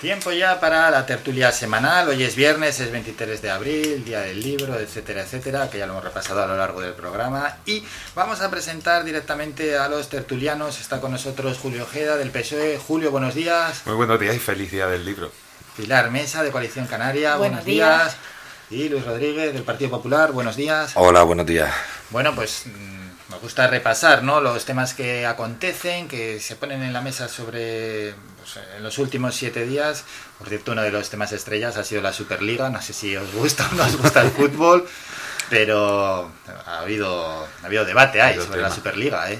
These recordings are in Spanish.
Tiempo ya para la tertulia semanal. Hoy es viernes, es 23 de abril, día del libro, etcétera, etcétera, que ya lo hemos repasado a lo largo del programa. Y vamos a presentar directamente a los tertulianos. Está con nosotros Julio Ojeda del PSOE. Julio, buenos días. Muy buenos días y feliz día del libro. Pilar Mesa de Coalición Canaria, Buenos buenos días. Y Luis Rodríguez del Partido Popular, buenos días. Hola, buenos días. Bueno, pues mm, me gusta repasar ¿no? los temas que acontecen, que se ponen en la mesa sobre pues, en los últimos siete días. Por cierto, uno de los temas estrellas ha sido la Superliga. No sé si os gusta o no os gusta el fútbol, pero ha habido, ha habido debate ahí Ha sobre la tema. Superliga. ¿eh?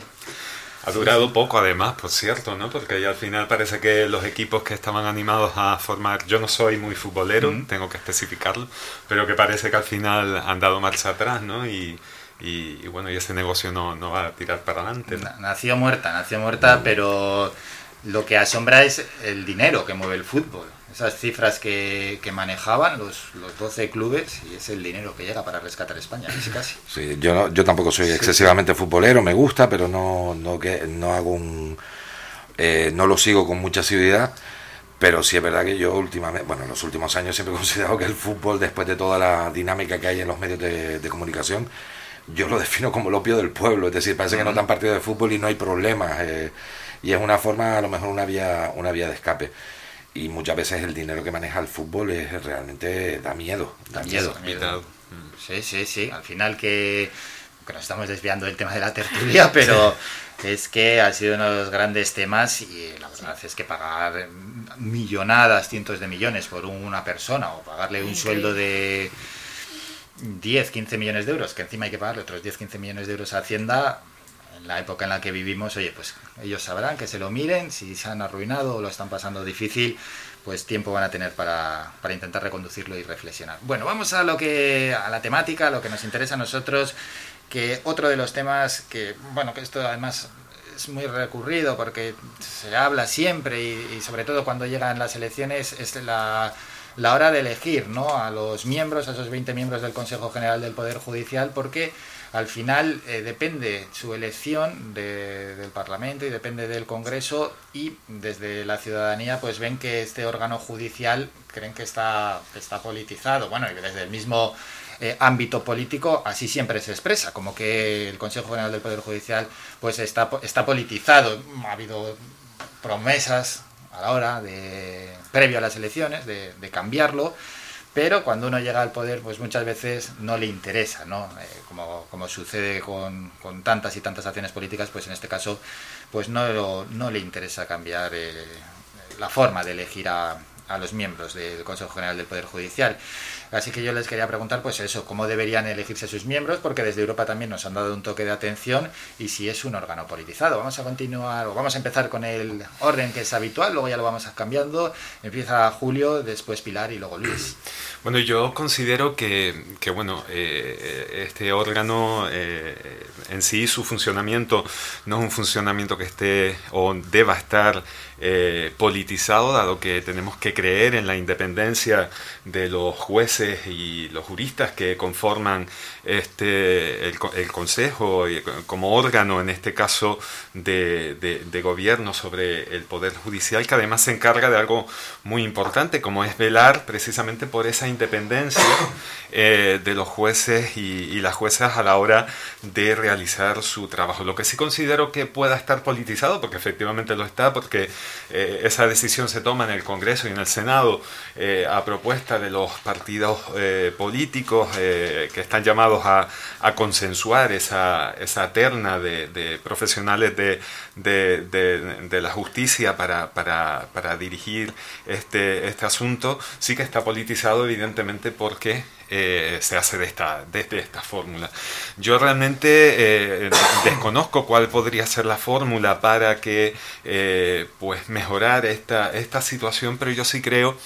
Ha durado poco además, por cierto, ¿no? Porque ya al final parece que los equipos que estaban animados a formar, yo no soy muy futbolero, Ujú. tengo que especificarlo, pero que parece que al final han dado marcha atrás, ¿no? Y, y- y bueno, y ese negocio no, no va a tirar para adelante. ¿no? Na- Nació muerta, nació muerta, pero lo que asombra es el dinero que mueve el fútbol. Esas cifras que, que manejaban los, los 12 clubes y es el dinero que llega para rescatar España, casi casi. Sí, yo, no- yo tampoco soy excesivamente futbolero, me gusta, pero no, no, que, no hago un... eh, no lo sigo con mucha asiduidad, pero sí es verdad que yo últimamente, bueno, en los últimos años siempre he considerado que el fútbol, después de toda la dinámica que hay en los medios de, de comunicación, yo lo defino como el opio del pueblo, es decir, parece que no dan partido de fútbol y no hay problemas, eh, y es una forma, a lo mejor una vía, una vía de escape. Y muchas veces el dinero que maneja el fútbol es realmente da miedo, da miedo. Mitad. Sí, sí, sí. Al final que, que nos estamos desviando del tema de la tertulia, pero es que ha sido uno de los grandes temas y la verdad es que pagar millonadas, cientos de millones por una persona o pagarle un sueldo de 10, 15 millones de euros, que encima hay que pagarle otros 10, 15 millones de euros a Hacienda, en la época en la que vivimos, oye, pues ellos sabrán que se lo miren, si se han arruinado o lo están pasando difícil, pues tiempo van a tener para, para intentar reconducirlo y reflexionar. Bueno, vamos a lo que a la temática, a lo que nos interesa a nosotros, que otro de los temas que, bueno, que esto además es muy recurrido porque se habla siempre y, y sobre todo cuando llegan las elecciones es la, la hora de elegir ¿no? a los miembros, a esos 20 miembros del Consejo General del Poder Judicial, porque al final eh, depende su elección de- del Parlamento y depende del Congreso y desde la ciudadanía pues ven que este órgano judicial creen que está, está politizado. Bueno, y desde el mismo eh, ámbito político así siempre se expresa, como que el Consejo General del Poder Judicial pues está, está politizado. Ha habido promesas a la hora de previo a las elecciones de, de cambiarlo pero cuando uno llega al poder pues muchas veces no le interesa no Eh, como, como sucede con, con tantas y tantas acciones políticas pues en este caso pues no, no le interesa cambiar eh, la forma de elegir a, a los miembros del Consejo General del Poder Judicial. Así que yo les quería preguntar, pues eso, cómo deberían elegirse sus miembros, porque desde Europa también nos han dado un toque de atención y si es un órgano politizado. Vamos a continuar, o vamos a empezar con el orden que es habitual, luego ya lo vamos cambiando. Empieza Julio, después Pilar y luego Luis. Bueno, yo considero que, que, bueno, eh, este órgano eh, en sí, su funcionamiento no es un funcionamiento que esté o deba estar eh, politizado, dado que tenemos que creer en la independencia de los jueces y los juristas que conforman este, el, co- el Consejo como órgano, en este caso, de- de gobierno sobre el Poder Judicial, que además se encarga de algo muy importante, como es velar precisamente por esa independencia eh, de los jueces y, las juezas a la hora de realizar su trabajo. Lo que sí considero que pueda estar politizado, porque efectivamente lo está, porque eh, esa decisión se toma en el Congreso y en el Senado eh, a propuesta de los partidos eh, políticos eh, que están llamados a, consensuar esa, esa terna de, profesionales de, de, la justicia para, para, dirigir este, este asunto, sí que está politizado evidentemente porque se hace de esta, desde esta fórmula. Yo realmente desconozco cuál podría ser la fórmula para que pues mejorar esta, esta situación, pero yo sí creo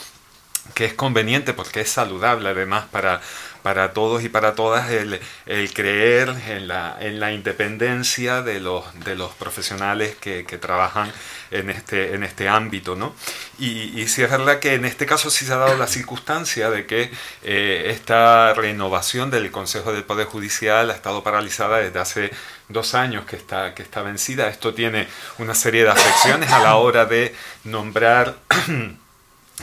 que es conveniente porque es saludable además para, para todos y para todas el, el creer en la, en la independencia de los, de los profesionales que, que trabajan en este, en este ámbito. ¿no? Y, y es verdad que en este caso sí se ha dado la circunstancia de que eh, esta renovación del Consejo del Poder Judicial ha estado paralizada desde hace dos años que está, que está vencida. Esto tiene una serie de afecciones a la hora de nombrar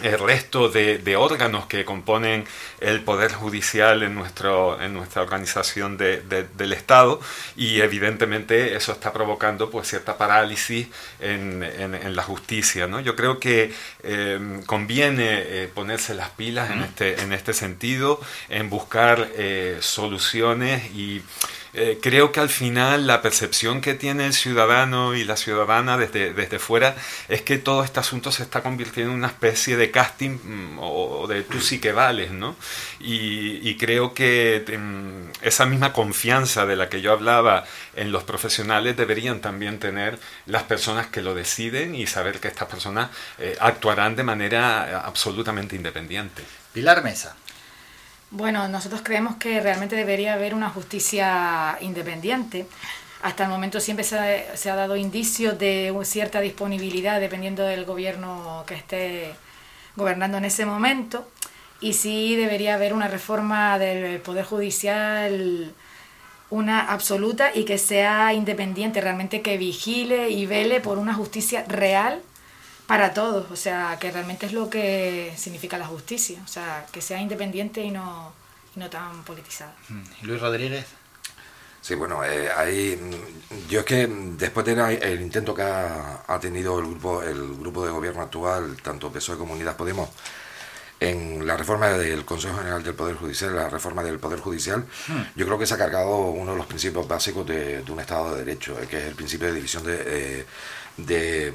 el resto de, órganos que componen el Poder Judicial en, nuestro, en nuestra organización del Estado y evidentemente eso está provocando pues, cierta parálisis en, la justicia. ¿no? Yo creo que eh, conviene eh, ponerse las pilas en este, en este sentido, en buscar eh, soluciones y eh, creo que al final la percepción que tiene el ciudadano y la ciudadana desde, desde fuera es que todo este asunto se está convirtiendo en una especie de casting mm, o de tú sí que vales, ¿no? Y, creo que mm, esa misma confianza de la que yo hablaba en los profesionales deberían también tener las personas que lo deciden y saber que estas personas eh, actuarán de manera absolutamente independiente. Pilar Mesa. Bueno, nosotros creemos que realmente debería haber una justicia independiente. Hasta el momento siempre se ha, dado indicios de cierta disponibilidad dependiendo del gobierno que esté gobernando en ese momento. Y sí debería haber una reforma del Poder Judicial, una absoluta y que sea independiente, realmente que vigile y vele por una justicia real para todos, o sea, que realmente es lo que significa la justicia, o sea, que sea independiente y no, no tan politizada. Mm. Luis Rodríguez. Sí, bueno, eh, ahí yo es que después del intento que ha, tenido el grupo el grupo de gobierno actual, tanto PSOE como Unidas Podemos, en la reforma del Consejo General del Poder Judicial, la reforma del Poder Judicial, mm. yo creo que se ha cargado uno de los principios básicos de, un Estado de Derecho, eh, que es el principio de división de, eh, de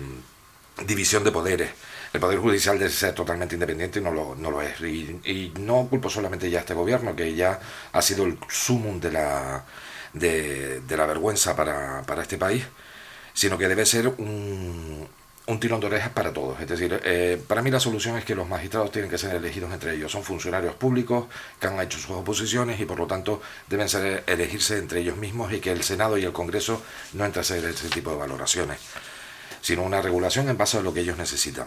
división de poderes. El Poder Judicial debe ser totalmente independiente y no lo, no lo es. Y, no culpo solamente ya a este gobierno, que ya ha sido el sumum de la, de, la vergüenza para, para, este país, sino que debe ser un, un tirón de orejas para todos. Es decir, eh, para mí la solución es que los magistrados tienen que ser elegidos entre ellos. Son funcionarios públicos que han hecho sus oposiciones y por lo tanto deben ser elegirse entre ellos mismos y que el Senado y el Congreso no entren a hacer ese tipo de valoraciones sino una regulación en base a lo que ellos necesitan.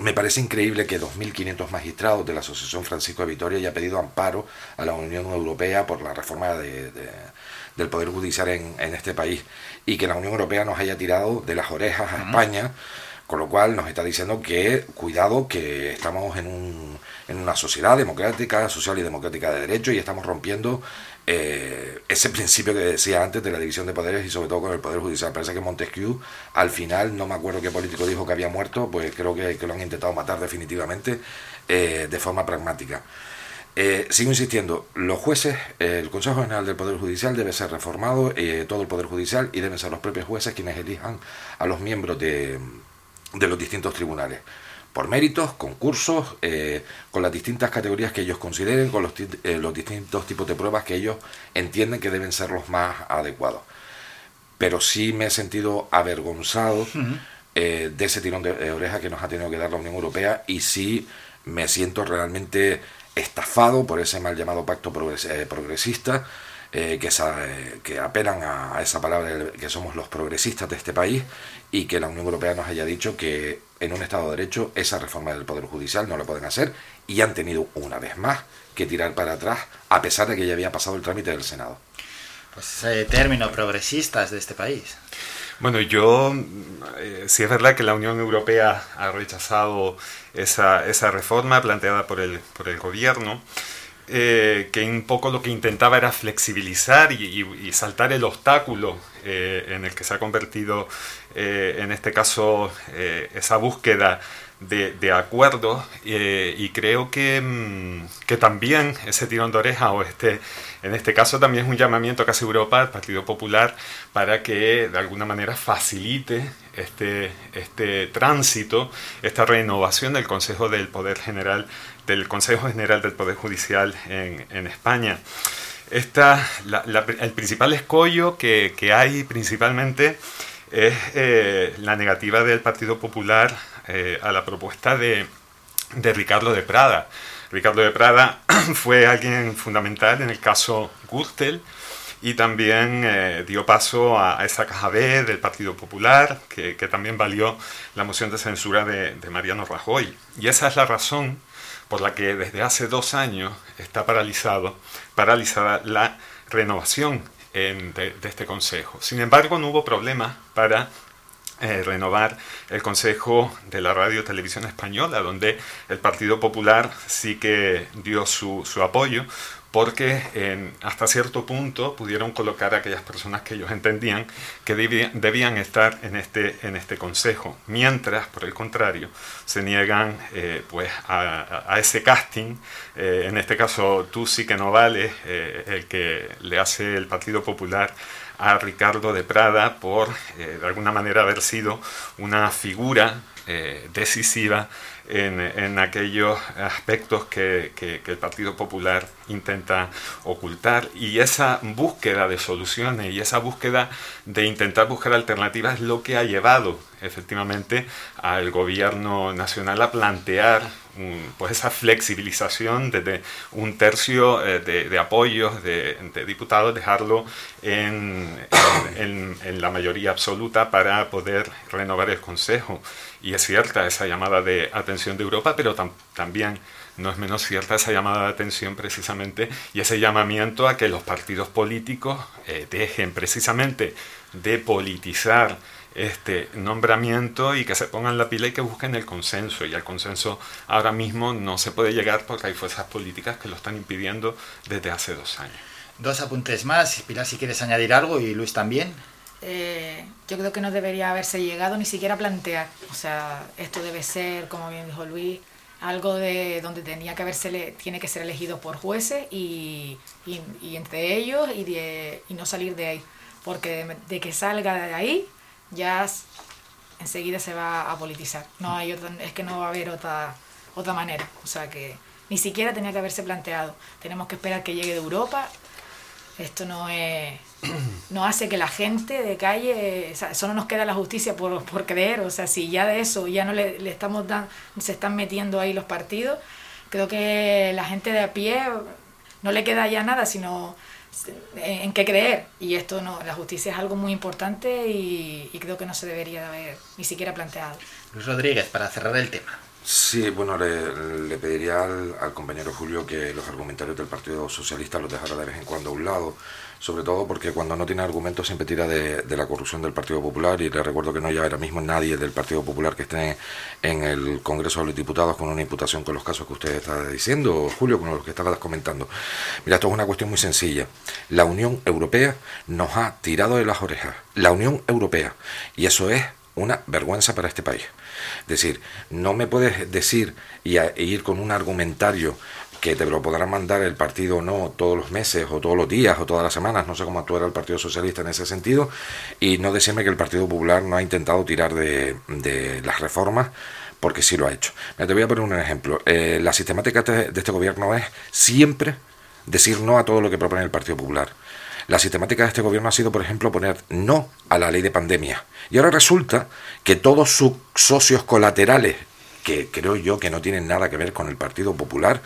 Me parece increíble que 2.500 magistrados de la Asociación Francisco de Vitoria haya pedido amparo a la Unión Europea por la reforma del Poder Judicial en, este país y que la Unión Europea nos haya tirado de las orejas a España, con lo cual nos está diciendo que cuidado, que estamos en, un, en una sociedad democrática, social y democrática de derecho y estamos rompiendo eh, ese principio que decía antes de la división de poderes y sobre todo con el Poder Judicial. Parece que Montesquieu, al final, no me acuerdo qué político dijo que había muerto, pues creo que, lo han intentado matar definitivamente eh, de forma pragmática. Eh, sigo insistiendo, los jueces, el Consejo General del Poder Judicial debe ser reformado, todo el Poder Judicial, y deben ser los propios jueces quienes elijan a los miembros de los distintos tribunales por méritos, concursos, eh, con las distintas categorías que ellos consideren, con los, eh, los, distintos tipos de pruebas que ellos entienden que deben ser los más adecuados. Pero sí me he sentido avergonzado eh, de ese tirón de, oreja que nos ha tenido que dar la Unión Europea y sí me siento realmente estafado por ese mal llamado pacto progresista. que, que, apelan a, a, esa palabra que somos los progresistas de este país y que la Unión Europea nos haya dicho que en un Estado de Derecho esa reforma del Poder Judicial no la pueden hacer y han tenido una vez más que tirar para atrás a pesar de que ya había pasado el trámite del Senado. Pues ese término progresistas de este país. Bueno, yo, eh, sí es verdad que la Unión Europea ha rechazado esa, esa reforma planteada por el, por el gobierno. Eh, que un poco lo que intentaba era flexibilizar y, saltar el obstáculo eh, en el que se ha convertido, eh, en este caso, esa búsqueda de, de acuerdos y creo que, mm, que, también ese tirón de oreja o este, en este caso también es un llamamiento que hace Europa al Partido Popular para que de alguna manera facilite este, este tránsito, esta renovación del Consejo del Poder General del Consejo General del Poder Judicial en, España. El principal escollo que, hay principalmente es eh, la negativa del Partido Popular eh, a la propuesta de, Ricardo de Prada. Ricardo de Prada fue alguien fundamental en el caso Gürtel y también eh, dio paso a, esa caja B del Partido Popular, que, también valió la moción de censura de, de Mariano Rajoy. Y esa es la razón por la que desde hace dos años está paralizado, paralizada la renovación de, este Consejo. Sin embargo, no hubo problema para eh, renovar el Consejo de la Radio Televisión Española, donde el Partido Popular sí que dio su, su apoyo, porque hasta cierto punto pudieron colocar a aquellas personas que ellos entendían que debían, estar en este, en este consejo, mientras, por el contrario, se niegan eh, pues a, ese casting, eh, en este caso tú sí que no vales, eh, el que le hace el Partido Popular a Ricardo de Prada por de alguna manera haber sido una figura decisiva en, aquellos aspectos que, el Partido Popular intenta ocultar. Y esa búsqueda de soluciones y esa búsqueda de intentar buscar alternativas es lo que ha llevado efectivamente al gobierno nacional a plantear pues esa flexibilización desde un tercio eh, de, apoyos de, diputados, dejarlo en, en, la mayoría absoluta para poder renovar el Consejo. Y es cierta esa llamada de atención de Europa, pero también no es menos cierta esa llamada de atención precisamente y ese llamamiento a que los partidos políticos eh, dejen precisamente de politizar este nombramiento y que se pongan la pila y que busquen el consenso. Y al consenso ahora mismo no se puede llegar porque hay fuerzas políticas que lo están impidiendo desde hace dos años. Dos apuntes más. Pilar, si quieres añadir algo y Luis también. Eh, yo creo que no debería haberse llegado ni siquiera a plantear. O sea, esto debe ser, como bien dijo Luis, algo de donde tenía que haberse tiene que ser elegido por jueces y, y, entre ellos y, de, y no salir de ahí. Porque de que salga de ahí ya enseguida se va a politizar. No hay otra, es que no va a haber otra, otra manera. O sea que ni siquiera tenía que haberse planteado. Tenemos que esperar que llegue de Europa. Esto no es, no hace que la gente de calle, o sea, eso no nos queda la justicia por, por creer. O sea, si ya de eso ya no le, le estamos dando, se están metiendo ahí los partidos, creo que la gente de a pie no le queda ya nada, sino en qué creer. Y esto no, la justicia es algo muy importante y, creo que no se debería haber ni siquiera planteado. Luis Rodríguez, para cerrar el tema. Sí, bueno, le, pediría al, al, compañero Julio que los argumentarios del Partido Socialista los dejara de vez en cuando a un lado sobre todo porque cuando no tiene argumentos siempre tira de, la corrupción del Partido Popular y le recuerdo que no hay ahora mismo nadie del Partido Popular que esté en el Congreso de los Diputados con una imputación con los casos que usted está diciendo, Julio, con los que estabas comentando. Mira, esto es una cuestión muy sencilla. La Unión Europea nos ha tirado de las orejas. La Unión Europea. Y eso es una vergüenza para este país. Es decir, no me puedes decir y ir con un argumentario que te lo podrán mandar el partido o no todos los meses o todos los días o todas las semanas, no sé cómo actuará el Partido Socialista en ese sentido, y no decirme que el Partido Popular no ha intentado tirar de, las reformas porque sí lo ha hecho. te voy a poner un ejemplo. Eh, la sistemática de este gobierno es siempre decir no a todo lo que propone el Partido Popular. La sistemática de este gobierno ha sido, por ejemplo, poner no a la ley de pandemia. Y ahora resulta que todos sus socios colaterales, que creo yo que no tienen nada que ver con el Partido Popular,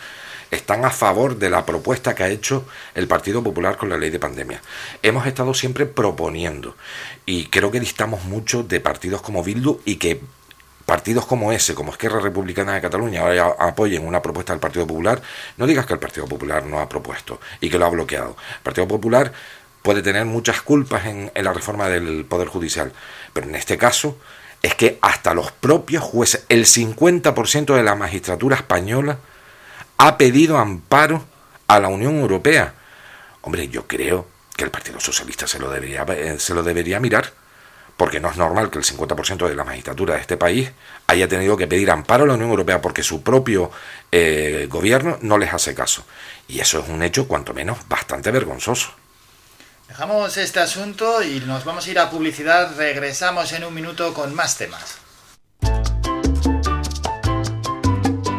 están a favor de la propuesta que ha hecho el Partido Popular con la ley de pandemia. Hemos estado siempre proponiendo y creo que distamos mucho de partidos como Bildu y que partidos como ese, como Esquerra Republicana de Cataluña, ahora apoyen una propuesta del Partido Popular, no digas que el Partido Popular no ha propuesto y que lo ha bloqueado. El Partido Popular puede tener muchas culpas en, en la reforma del Poder Judicial, pero en este caso es que hasta los propios jueces, el 50% de la magistratura española, ha pedido amparo a la Unión Europea. Hombre, yo creo que el Partido Socialista se lo debería, eh, se lo debería mirar, porque no es normal que el 50% de la magistratura de este país haya tenido que pedir amparo a la Unión Europea porque su propio eh, gobierno no les hace caso. Y eso es un hecho, cuanto menos, bastante vergonzoso. Dejamos este asunto y nos vamos a ir a publicidad. Regresamos en un minuto con más temas.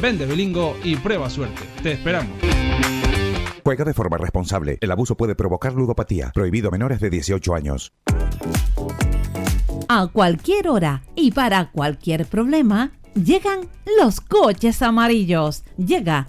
Vende Belingo y prueba suerte. Te esperamos. Juega de forma responsable. El abuso puede provocar ludopatía. Prohibido menores de 18 años. A cualquier hora y para cualquier problema, Llegan los coches amarillos. Llega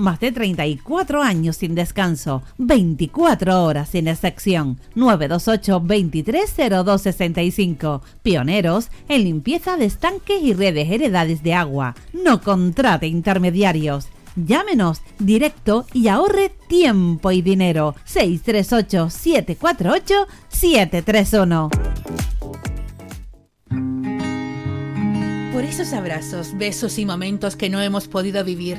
más de 34 años sin descanso, 24 horas sin excepción. 928 230265. Pioneros en limpieza de estanques y redes heredades de agua. No contrate intermediarios. Llámenos directo y ahorre tiempo y dinero. 638 748 731. Por esos abrazos, besos y momentos que no hemos podido vivir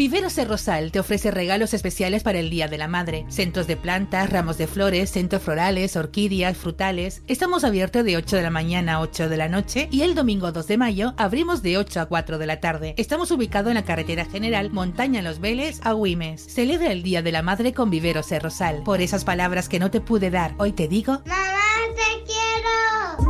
Viveros de Rosal te ofrece regalos especiales para el Día de la Madre. Centros de plantas, ramos de flores, centros florales, orquídeas, frutales. Estamos abiertos de 8 de la mañana a 8 de la noche y el domingo 2 de mayo abrimos de 8 a 4 de la tarde. Estamos ubicados en la carretera general Montaña Los Vélez a Huimes. Celebra el Día de la Madre con Viveros de Rosal. Por esas palabras que no te pude dar, hoy te digo... ¡Mamá, te quiero!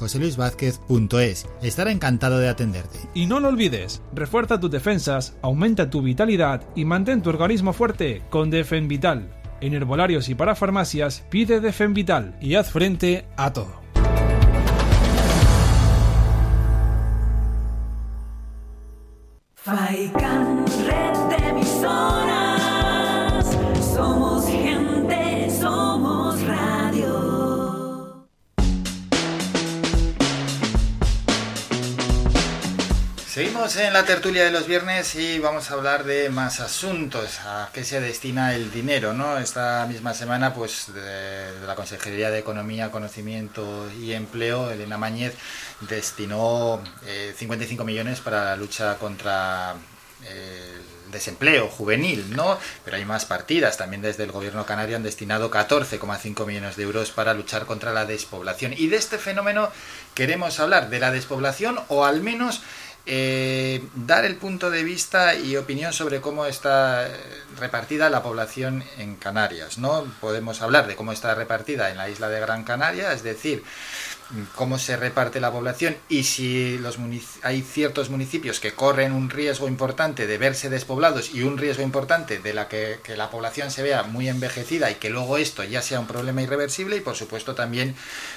joseluisvázquez.es. Estará encantado de atenderte. Y no lo olvides, refuerza tus defensas, aumenta tu vitalidad y mantén tu organismo fuerte con Defen Vital. En herbolarios y para farmacias pide Defen Vital y haz frente a todo. Seguimos en la tertulia de los viernes y vamos a hablar de más asuntos, a qué se destina el dinero, ¿no? Esta misma semana, pues, de, la Consejería de Economía, Conocimiento y Empleo, Elena Mañez, destinó 55 eh, millones para la lucha contra el desempleo juvenil, ¿no? Pero hay más partidas. También desde el gobierno canario han destinado 14,5 millones de euros para luchar contra la despoblación. Y de este fenómeno queremos hablar, de la despoblación o al menos eh, dar el punto de vista y opinión sobre cómo está repartida la población en Canarias. ¿no? Podemos hablar de cómo está repartida en la isla de Gran Canaria, es decir, cómo se reparte la población y si los hay ciertos municipios que corren un riesgo importante de verse despoblados y un riesgo importante de la que, la población se vea muy envejecida y que luego esto ya sea un problema irreversible y por supuesto también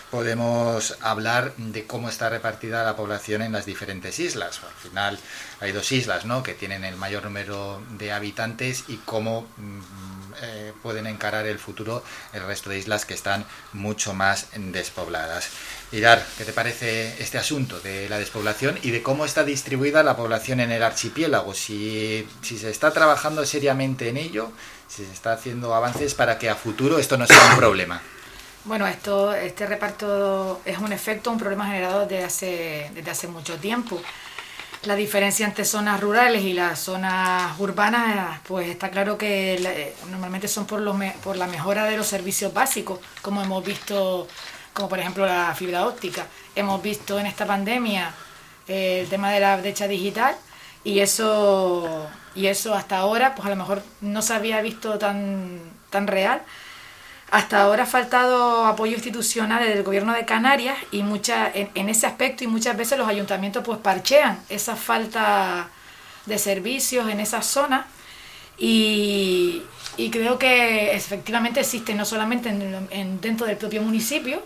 podemos hablar de cómo está repartida la población en las diferentes islas. Al final hay dos islas ¿no? que tienen el mayor número de habitantes y cómo mm, eh, pueden encarar el futuro el resto de islas que están mucho más despobladas. Irar, ¿qué te parece este asunto de la despoblación y de cómo está distribuida la población en el archipiélago? Si, si se está trabajando seriamente en ello, si se está haciendo avances para que a futuro esto no sea un problema. Bueno, esto, este reparto es un efecto, un problema generado desde hace, desde hace mucho tiempo. La diferencia entre zonas rurales y las zonas urbanas, pues está claro que eh, normalmente son por, los por la mejora de los servicios básicos, como hemos visto como por ejemplo la fibra óptica. Hemos visto en esta pandemia eh, el tema de la brecha digital y eso, y eso hasta ahora pues a lo mejor no se había visto tan, tan real. Hasta ahora ha faltado apoyo institucional del gobierno de Canarias y mucha, en, ese aspecto y muchas veces los ayuntamientos pues parchean esa falta de servicios en esa zona y, creo que efectivamente existe no solamente en, dentro del propio municipio,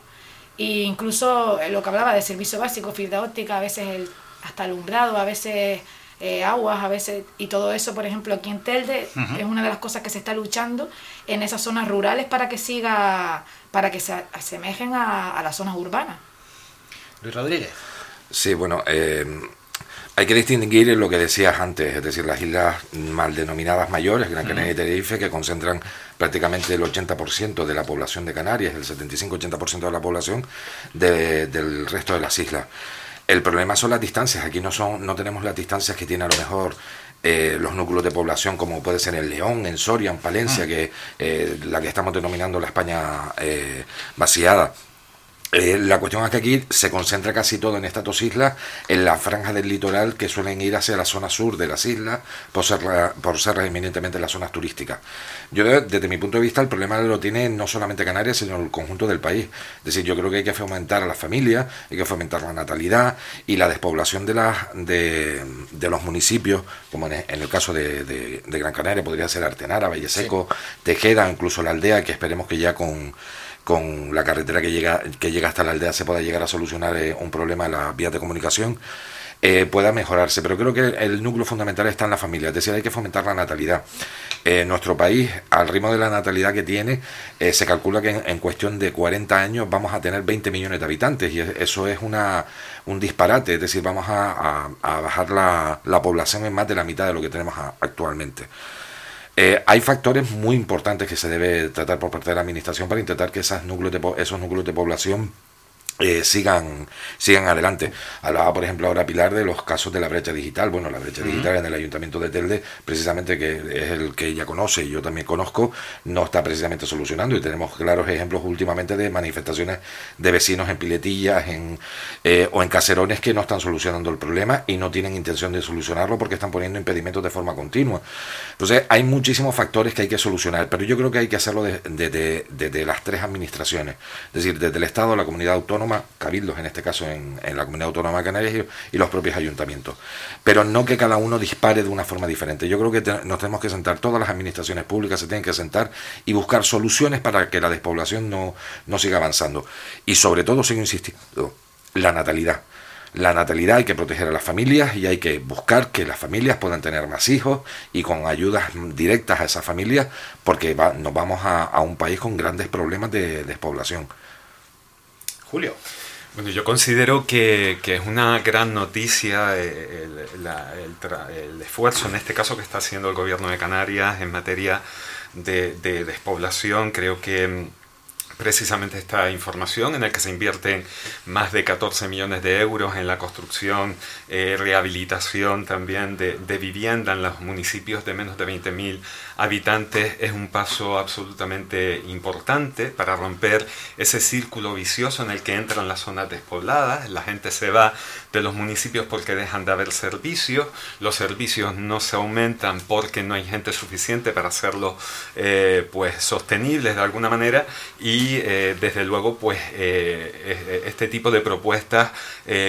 e incluso lo que hablaba de servicio básico, fibra óptica, a veces el, hasta alumbrado, a veces eh, aguas, a veces, y todo eso, por ejemplo, aquí en Telde, es una de las cosas que se está luchando en esas zonas rurales para que siga, para que se asemejen a, las zonas urbanas. Luis Rodríguez. Sí, bueno, eh, Hay que distinguir lo que decías antes, es decir, las islas mal denominadas mayores, Gran Canaria y Tenerife, que concentran prácticamente el 80% de la población de Canarias, el 75-80% de la población del resto de las islas. El problema son las distancias, aquí no, son, no tenemos las distancias que tiene a lo mejor eh, los núcleos de población como puede ser en León, en Soria, en Palencia, ah. que eh, la que estamos denominando la España eh, vaciada. Eh, la cuestión es que aquí se concentra casi todo en estas dos islas, en la franja del litoral que suelen ir hacia la zona sur de las islas, por ser, por ser eminentemente las zonas turísticas. Yo, desde mi punto de vista, el problema lo tiene no solamente Canarias, sino el conjunto del país. Es decir, yo creo que hay que fomentar a las familias, hay que fomentar la natalidad y la despoblación de, las, de, los municipios, como en el caso de, Gran Canaria, podría ser Artenara, Valle Seco, Tejeda, incluso la aldea, que esperemos que ya con con la carretera que llega, que llega hasta la aldea se pueda llegar a solucionar eh, un problema en las vías de comunicación, eh, pueda mejorarse. Pero creo que el núcleo fundamental está en la familia, es decir, hay que fomentar la natalidad. Eh, nuestro país, al ritmo de la natalidad que tiene, se calcula que en, cuestión de 40 años vamos a tener 20 millones de habitantes y eso es una, un disparate, es decir, vamos a, bajar la, la, población en más de la mitad de lo que tenemos actualmente. Eh, hay factores muy importantes que se debe tratar por parte de la administración para intentar que esas núcleos de, esos núcleos de población eh, sigan, sigan adelante. Hablaba, por ejemplo, ahora Pilar de los casos de la brecha digital. Bueno, la brecha digital en el Ayuntamiento de Telde, precisamente que es el que ella conoce y yo también conozco, no está precisamente solucionando. Y tenemos claros ejemplos últimamente de manifestaciones de vecinos en piletillas en, eh, o en caserones que no están solucionando el problema y no tienen intención de solucionarlo porque están poniendo impedimentos de forma continua. Entonces, hay muchísimos factores que hay que solucionar, pero yo creo que hay que hacerlo desde de, las tres administraciones, es decir, desde el Estado, la comunidad autónoma, cabildos en este caso en, la Comunidad Autónoma de Canarias y, los propios ayuntamientos. Pero no que cada uno dispare de una forma diferente. Yo creo que nos tenemos que sentar, todas las administraciones públicas se tienen que sentar y buscar soluciones para que la despoblación no, no siga avanzando. Y sobre todo, sigo insistiendo, la natalidad. La natalidad hay que proteger a las familias y hay que buscar que las familias puedan tener más hijos y con ayudas directas a esas familias porque nos vamos a, un país con grandes problemas de despoblación. Julio. Bueno, yo considero que, es una gran noticia eh, el, esfuerzo, en este caso, que está haciendo el gobierno de Canarias en materia de, de despoblación. Creo que mm, precisamente esta información en la que se invierten más de 14 millones de euros en la construcción, eh, rehabilitación también de, de, vivienda en los municipios de menos de 20.000 habitantes. Es un paso absolutamente importante para romper ese círculo vicioso en el que entran las zonas despobladas, la gente se va de los municipios porque dejan de haber servicios, los servicios no se aumentan porque no hay gente suficiente para hacerlos eh, pues sostenibles de alguna manera y eh, desde luego pues eh, este tipo de propuestas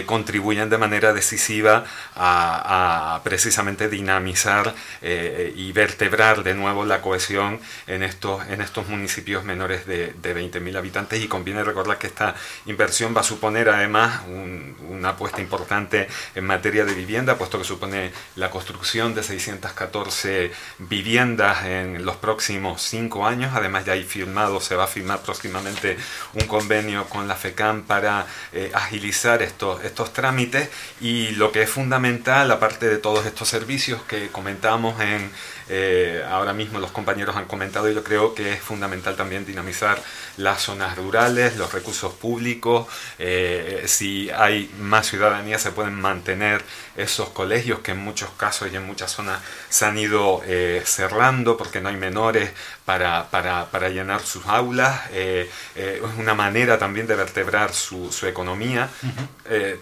contribuyen de manera decisiva a, precisamente dinamizar y vertebrar de nuevo la cohesión en estos, en estos municipios menores de, de 20.000 habitantes. Y conviene recordar que esta inversión va a suponer además una apuesta importante en materia de vivienda puesto que supone la construcción de 614 viviendas en los próximos cinco años. Además ya hay firmado se va a firmar próximamente un convenio con la FECAM para eh, agilizar estos, estos trámites. Y lo que es fundamental, aparte de todos estos servicios que comentamos en, eh, ahora mismo los compañeros han comentado y yo creo que es fundamental también dinamizar las zonas rurales, los recursos públicos, eh, si hay más ciudadanía se pueden mantener esos colegios que en muchos casos y en muchas zonas se han ido eh, cerrando porque no hay menores para, para, para llenar sus aulas, es una manera también de vertebrar su, su economía,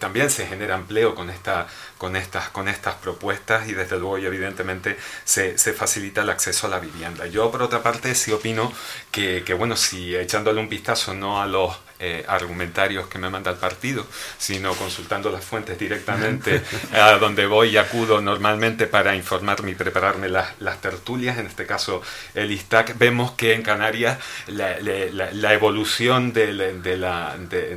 también se genera empleo con esta con estas, con estas propuestas y desde luego y evidentemente se, se, facilita el acceso a la vivienda. Yo por otra parte sí opino que, que bueno, si echándole un vistazo no a los eh, argumentarios que me manda el partido, sino consultando las fuentes directamente a donde voy y acudo normalmente para informarme y prepararme las, tertulias, en este caso el ISTAC, vemos que en Canarias la, evolución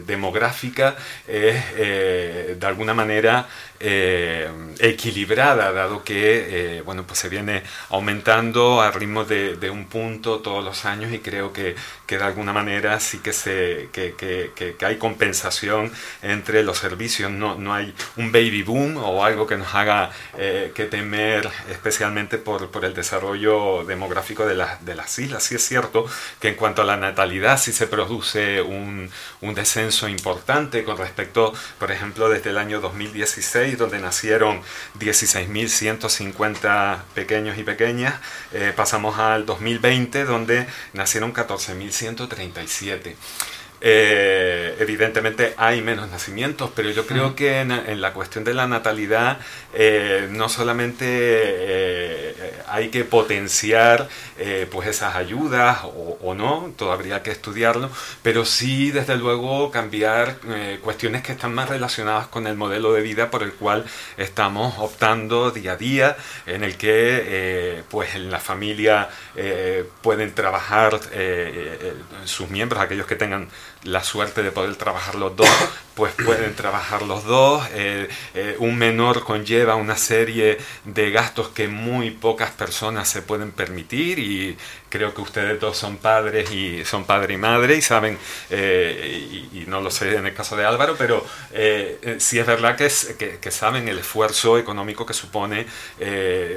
demográfica es eh, de alguna manera eh, equilibrada, dado que bueno, pues se viene aumentando a ritmo de, de, un punto todos los años y creo que, que de alguna manera sí que se, que, que, que, hay compensación entre los servicios, no, no hay un baby boom o algo que nos haga eh, que temer especialmente por, por el desarrollo demográfico de, de las islas. Sí es cierto que en cuanto a la natalidad sí se produce un, un descenso importante con respecto, por ejemplo, desde el año 2016, donde nacieron 16.150 pequeños y pequeñas, eh, pasamos al 2020, donde nacieron 14.137. Eh, evidentemente hay menos nacimientos, pero yo creo que en, la cuestión de la natalidad eh, no solamente eh, hay que potenciar pues esas ayudas o, no, todavía que estudiarlo, pero sí desde luego cambiar cuestiones que están más relacionadas con el modelo de vida por el cual estamos optando día a día, en el que pues en la familia pueden trabajar sus miembros, aquellos que tengan la suerte de poder trabajar los dos, pues pueden trabajar los dos. Eh, eh, un menor conlleva una serie de gastos que muy pocas personas se pueden permitir y creo que ustedes dos son padres y son padre y madre y saben, eh, y, no lo sé en el caso de Álvaro, pero sí es verdad que, saben el esfuerzo económico que supone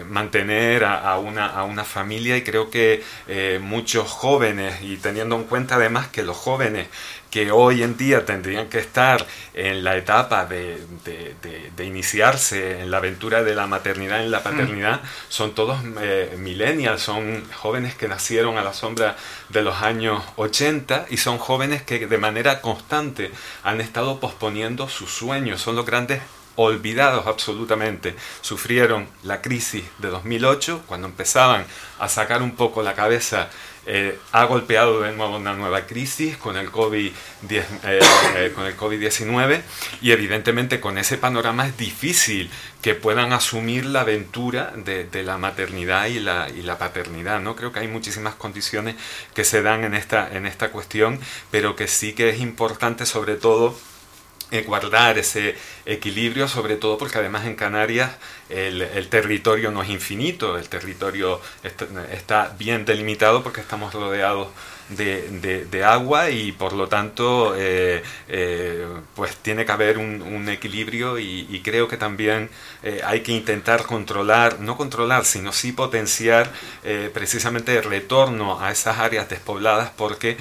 mantener a, una, a una familia y creo que muchos jóvenes, y teniendo en cuenta además que los jóvenes que hoy en día tendrían que estar en la etapa de, iniciarse en la aventura de la maternidad en la mm. paternidad, son todos eh, millennials, son jóvenes que nacieron a la sombra de los años 80 y son jóvenes que de manera constante han estado posponiendo sus sueños, son los grandes olvidados absolutamente. Sufrieron la crisis de 2008, cuando empezaban a sacar un poco la cabeza eh, ha golpeado de nuevo una nueva crisis con el COVID-19 eh, eh, COVID y evidentemente con ese panorama es difícil que puedan asumir la aventura de, la maternidad y la, y la, paternidad. ¿no? Creo que hay muchísimas condiciones que se dan en esta, en esta cuestión, pero que sí que es importante sobre todo guardar ese equilibrio, sobre todo porque además en Canarias el, territorio no es infinito, el territorio está, bien delimitado porque estamos rodeados de, agua y por lo tanto eh, eh, pues tiene que haber un, equilibrio y, creo que también eh, hay que intentar controlar, no controlar, sino sí potenciar precisamente el retorno a esas áreas despobladas porque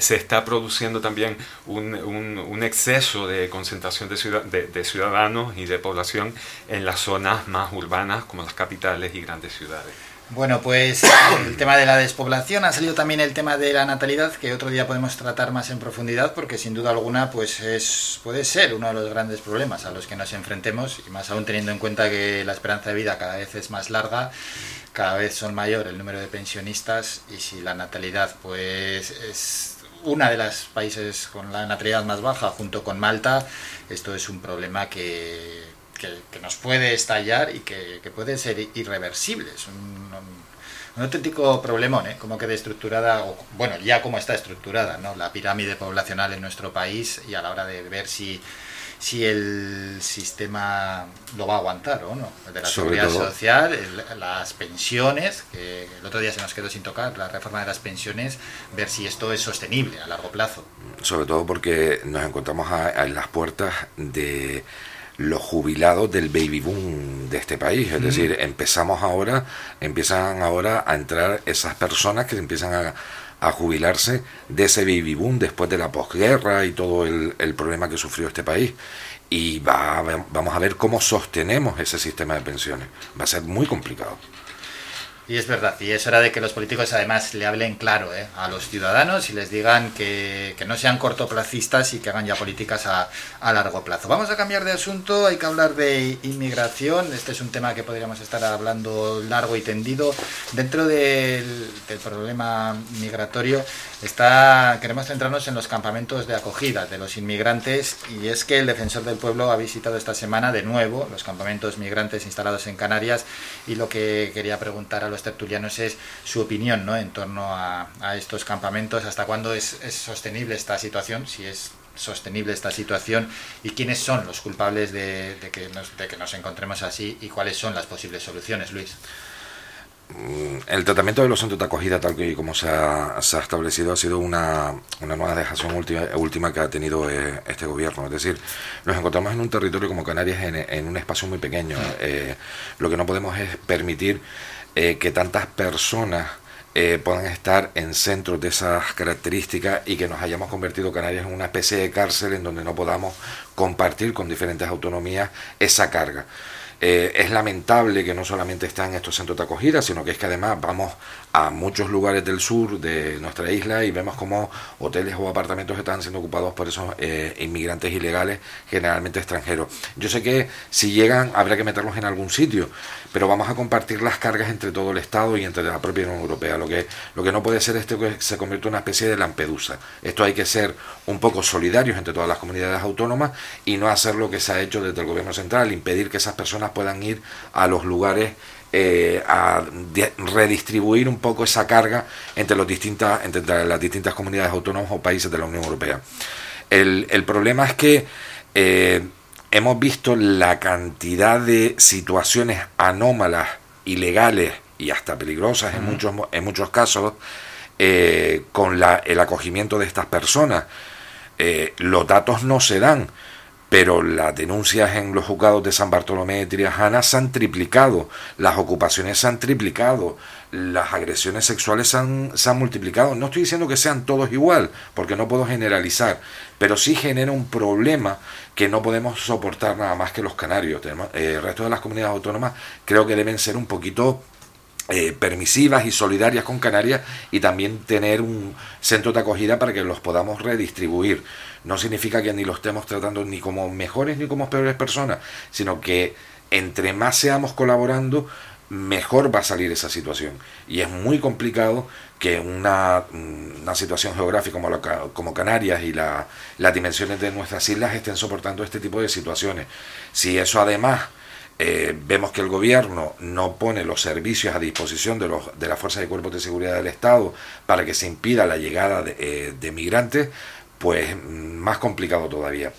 se está produciendo también un exceso de concentración de, ciudad, de ciudadanos y de población en las zonas más urbanas como las capitales y grandes ciudades. Bueno, pues el tema de la despoblación ha salido también el tema de la natalidad, que otro día podemos tratar más en profundidad, porque sin duda alguna, pues es puede ser uno de los grandes problemas a los que nos enfrentemos, y más aún teniendo en cuenta que la esperanza de vida cada vez es más larga, cada vez son mayor el número de pensionistas, y si la natalidad, pues es una de los países con la natalidad más baja, junto con Malta, esto es un problema que que, nos puede estallar y que, puede ser irreversible. Es un, auténtico problemón, ¿eh? como quede estructurada, o, bueno, ya como está estructurada, ¿no? la pirámide poblacional en nuestro país y a la hora de ver si si el sistema lo va a aguantar o no. De la seguridad social, las pensiones, que el otro día se nos quedó sin tocar, la reforma de las pensiones, ver si esto es sostenible a largo plazo. Sobre todo porque nos encontramos en las puertas de los jubilados del baby boom de este país. Es decir, empezamos ahora, empiezan ahora a entrar esas personas que empiezan a, jubilarse de ese baby boom después de la posguerra y todo el, el problema que sufrió este país. Y va, vamos a ver cómo sostenemos ese sistema de pensiones. Va a ser muy complicado. Y es verdad, y es hora de que los políticos además le hablen claro ¿eh? a los ciudadanos y les digan que, que, no sean cortoplacistas y que hagan ya políticas a, a, largo plazo. Vamos a cambiar de asunto, hay que hablar de inmigración, este es un tema que podríamos estar hablando largo y tendido. Dentro del, del problema migratorio está, queremos centrarnos en los campamentos de acogida de los inmigrantes y es que el defensor del pueblo ha visitado esta semana de nuevo los campamentos migrantes instalados en Canarias y lo que quería preguntar a los tertulianos es su opinión ¿no? en torno a, estos campamentos, hasta cuándo es, sostenible esta situación, si es sostenible esta situación y quiénes son los culpables de, que nos, de que nos encontremos así y cuáles son las posibles soluciones, Luis. mm, el tratamiento de los centros de acogida, tal que como se ha, establecido, ha sido una, nueva dejación última, última que ha tenido eh, este gobierno. Es decir, nos encontramos en un territorio como Canarias en, un espacio muy pequeño. Eh, lo que no podemos es permitir que tantas personas puedan estar en centros de esas características y que nos hayamos convertido Canarias en una especie de cárcel en donde no podamos compartir con diferentes autonomías esa carga. Eh, es lamentable que no solamente están en estos centros de acogida, sino que es que además vamos a muchos lugares del sur de nuestra isla y vemos como hoteles o apartamentos están siendo ocupados por esos eh, inmigrantes ilegales, generalmente extranjeros. Yo sé que si llegan habrá que meterlos en algún sitio, pero vamos a compartir las cargas entre todo el Estado y entre la propia Unión Europea. Lo que, lo que no puede ser es que se convierta en una especie de Lampedusa. Esto hay que ser un poco solidarios entre todas las comunidades autónomas y no hacer lo que se ha hecho desde el Gobierno Central, impedir que esas personas puedan ir a los lugares eh, a redistribuir un poco esa carga entre, los distintas, entre las distintas comunidades autónomas o países de la Unión Europea. El, problema es que eh, hemos visto la cantidad de situaciones anómalas, ilegales y hasta peligrosas en, muchos, en muchos casos eh, con la, el acogimiento de estas personas. los datos no se dan pero las denuncias en los juzgados de San Bartolomé de Triajana se han triplicado, las ocupaciones se han triplicado, las agresiones sexuales se han, multiplicado. No estoy diciendo que sean todos igual, porque no puedo generalizar, pero sí genera un problema que no podemos soportar nada más que los canarios. Eh, el resto de las comunidades autónomas creo que deben ser un poquito eh, permisivas y solidarias con Canarias y también tener un centro de acogida para que los podamos redistribuir no significa que ni los estemos tratando ni como mejores ni como peores personas, sino que entre más seamos colaborando, mejor va a salir esa situación. Y es muy complicado que una, una situación geográfica como, como Canarias y la, las dimensiones de nuestras islas estén soportando este tipo de situaciones. Si eso además eh, vemos que el gobierno no pone los servicios a disposición de, los, de las fuerzas y cuerpos de seguridad del Estado para que se impida la llegada de, eh, de migrantes, pues más complicado todavía.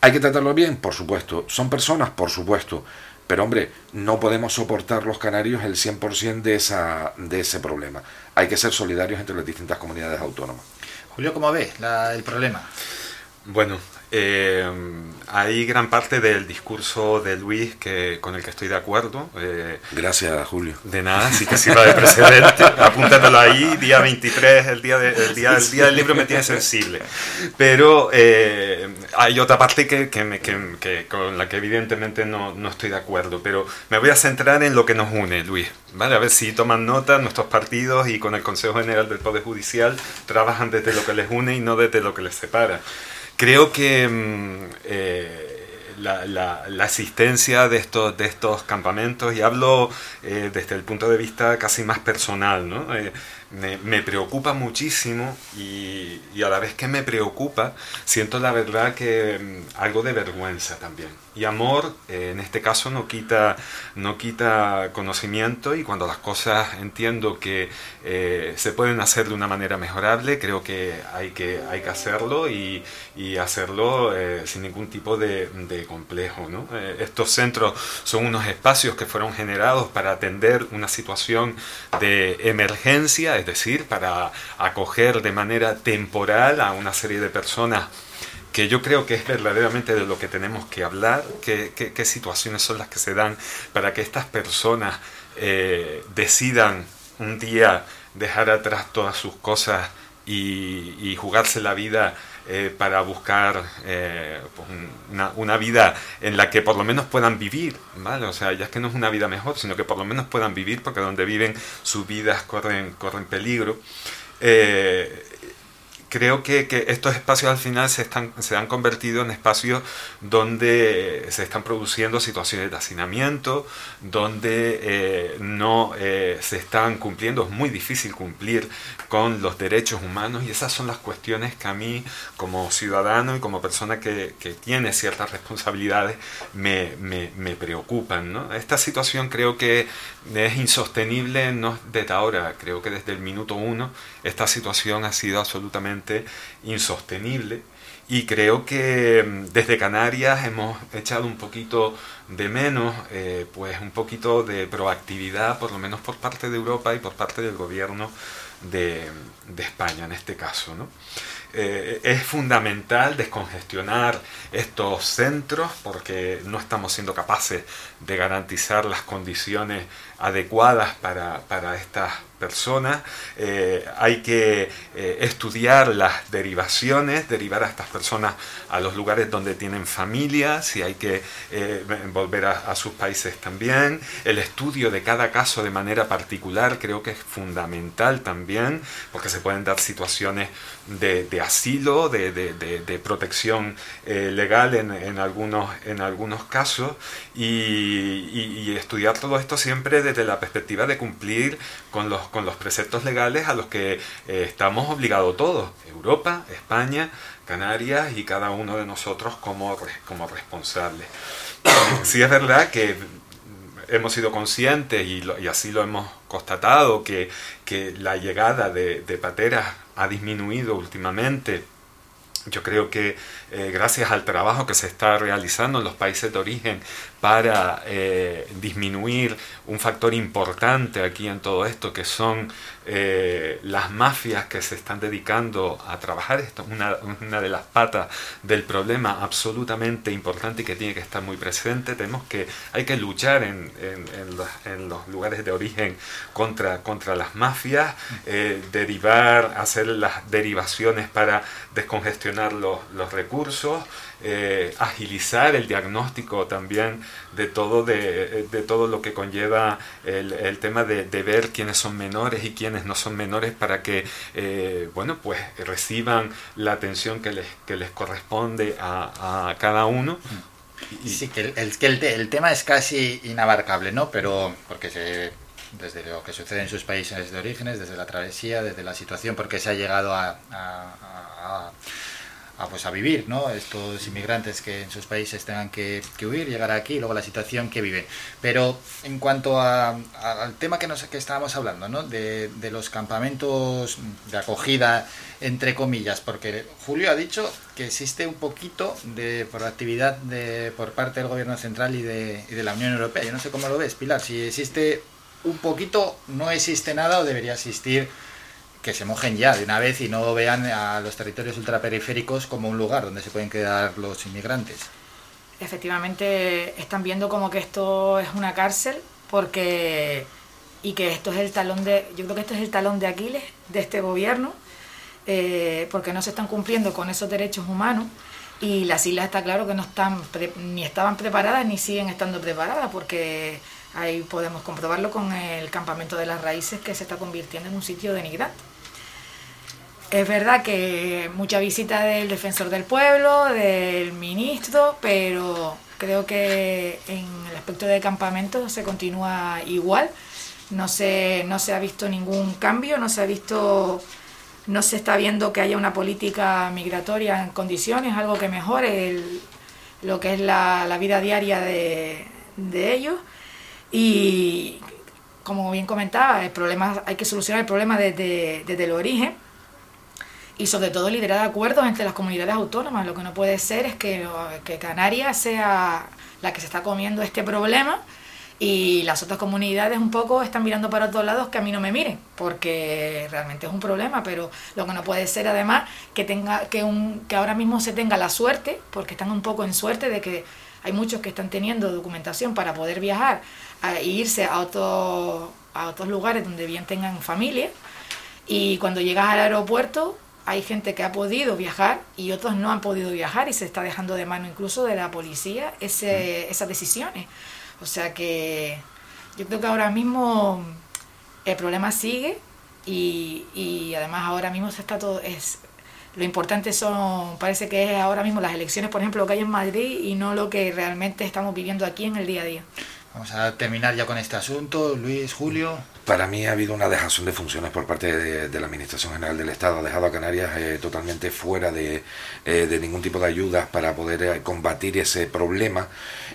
¿Hay que tratarlo bien? Por supuesto. ¿Son personas? Por supuesto. Pero hombre, no podemos soportar los canarios el 100% de, esa, de ese problema. Hay que ser solidarios entre las distintas comunidades autónomas. Julio, ¿cómo ve el problema? Bueno, eh, hay gran parte del discurso de Luis que, con el que estoy de acuerdo. Eh, Gracias, Julio. De nada, sí que sirva de precedente. Apúntatelo ahí, día 23, el día, el día, el día del libro me tiene sensible. Pero eh, hay otra parte que, que, con la que evidentemente no, no, estoy de acuerdo. Pero me voy a centrar en lo que nos une, Luis. ¿vale? A ver si toman nota nuestros partidos y con el Consejo General del Poder Judicial trabajan desde lo que les une y no desde lo que les separa. Creo que mm, eh, la, la, asistencia de estos, de estos campamentos, y hablo eh, desde el punto de vista casi más personal, ¿no? Me, preocupa muchísimo y, a la vez que me preocupa, siento la verdad que mm, algo de vergüenza también. Y amor, eh, en este caso, no quita, no quita conocimiento y cuando las cosas entiendo que eh, se pueden hacer de una manera mejorable, creo que hay que, hay que hacerlo y, hacerlo eh, sin ningún tipo de, complejo. estos centros son unos espacios que fueron generados para atender una situación de emergencia, es decir, para acoger de manera temporal a una serie de personas que yo creo que es verdaderamente de lo que tenemos que hablar, qué, situaciones son las que se dan para que estas personas eh, decidan un día dejar atrás todas sus cosas y, jugarse la vida eh, para buscar eh, pues una, vida en la que por lo menos puedan vivir, ¿vale? O sea, ya es que no es una vida mejor, sino que por lo menos puedan vivir porque donde viven sus vidas corren, corren peligro creo que, estos espacios al final se, han convertido en espacios donde se están produciendo situaciones de hacinamiento, donde eh, no eh, se están cumpliendo, es muy difícil cumplir con los derechos humanos y esas son las cuestiones que a mí como ciudadano y como persona que, que tiene ciertas responsabilidades me preocupan. ¿no? Esta situación creo que es insostenible no desde ahora, creo que desde el minuto uno esta situación ha sido absolutamente insostenible y creo que mm, desde Canarias hemos echado un poquito de menos, eh, pues un poquito de proactividad, por lo menos por parte de Europa y por parte del gobierno de, de España en este caso. Eh, es fundamental descongestionar estos centros porque no estamos siendo capaces de garantizar las condiciones adecuadas para, para estas personas. Eh, hay que eh, estudiar las derivaciones, derivar a estas personas a los lugares donde tienen familia, si hay que volver a, sus países también. El estudio de cada caso de manera particular creo que es fundamental también porque se pueden dar situaciones de, asilo, de, de, protección eh, legal en, en, algunos, en algunos casos y, y, y, estudiar todo esto siempre la perspectiva de cumplir con los, con los preceptos legales a los que eh, estamos obligados todos, Europa, España, Canarias y cada uno de nosotros como, como responsables. Sí es verdad que hemos sido conscientes y, lo, y, así lo hemos constatado, que, que la llegada de, de pateras ha disminuido últimamente. Yo creo que eh, gracias al trabajo que se está realizando en los países de origen para eh, disminuir un factor importante aquí en todo esto, que son eh, las mafias que se están dedicando a trabajar. Esto es una, una, de las patas del problema absolutamente importante y que tiene que estar muy presente. Tenemos que, hay que luchar en, en, los, lugares de origen contra, contra las mafias, eh, derivar, hacer las derivaciones para descongestionar los, los recursos agilizar el diagnóstico también de todo, de, de todo lo que conlleva el, el tema de, de, ver quiénes son menores y quiénes no son menores para que eh, bueno, pues reciban la atención que les, que les corresponde a, a cada uno. Y, sí, que, el, el, que el, tema es casi inabarcable, ¿no? Pero porque se, desde lo que sucede en sus países de orígenes, desde la travesía, desde la situación, porque se ha llegado a, a, a a, pues a vivir, ¿no? Estos inmigrantes que en sus países tengan que, huir, llegar aquí, y luego la situación que viven. Pero en cuanto a, al tema que, nos, que estábamos hablando, ¿no? De, de, los campamentos de acogida, entre comillas, porque Julio ha dicho que existe un poquito de proactividad de, por parte del gobierno central y de, y de la Unión Europea. Yo no sé cómo lo ves, Pilar, si existe un poquito, no existe nada o debería existir que se mojen ya de una vez y no vean a los territorios ultraperiféricos como un lugar donde se pueden quedar los inmigrantes. Efectivamente, están viendo como que esto es una cárcel porque y que esto es el talón de yo creo que esto es el talón de Aquiles de este gobierno eh, porque no se están cumpliendo con esos derechos humanos y las islas está claro que no están ni estaban preparadas ni siguen estando preparadas porque ahí podemos comprobarlo con el campamento de las raíces que se está convirtiendo en un sitio denigrante es verdad que mucha visita del defensor del pueblo, del ministro, pero creo que en el aspecto de campamento se continúa igual. No se, no se ha visto ningún cambio, no se ha visto, no se está viendo que haya una política migratoria en condiciones, algo que mejore lo que es la, la vida diaria de, de ellos. Y como bien comentaba, el problema, hay que solucionar el problema desde, desde el origen y sobre todo liderar acuerdos entre las comunidades autónomas. Lo que no puede ser es que, que Canarias sea la que se está comiendo este problema y las otras comunidades un poco están mirando para otros lados que a mí no me miren, porque realmente es un problema, pero lo que no puede ser además que tenga que un que ahora mismo se tenga la suerte, porque están un poco en suerte de que hay muchos que están teniendo documentación para poder viajar e irse a otros a otros lugares donde bien tengan familia y cuando llegas al aeropuerto hay gente que ha podido viajar y otros no han podido viajar y se está dejando de mano incluso de la policía ese, esas decisiones. O sea que yo creo que ahora mismo el problema sigue y, y además ahora mismo se está todo es lo importante son parece que es ahora mismo las elecciones por ejemplo lo que hay en Madrid y no lo que realmente estamos viviendo aquí en el día a día Vamos a terminar ya con este asunto. Luis, Julio. Para mí ha habido una dejación de funciones por parte de, la Administración General del Estado. Ha dejado a Canarias eh, totalmente fuera de, eh, ningún tipo de ayudas para poder eh, combatir ese problema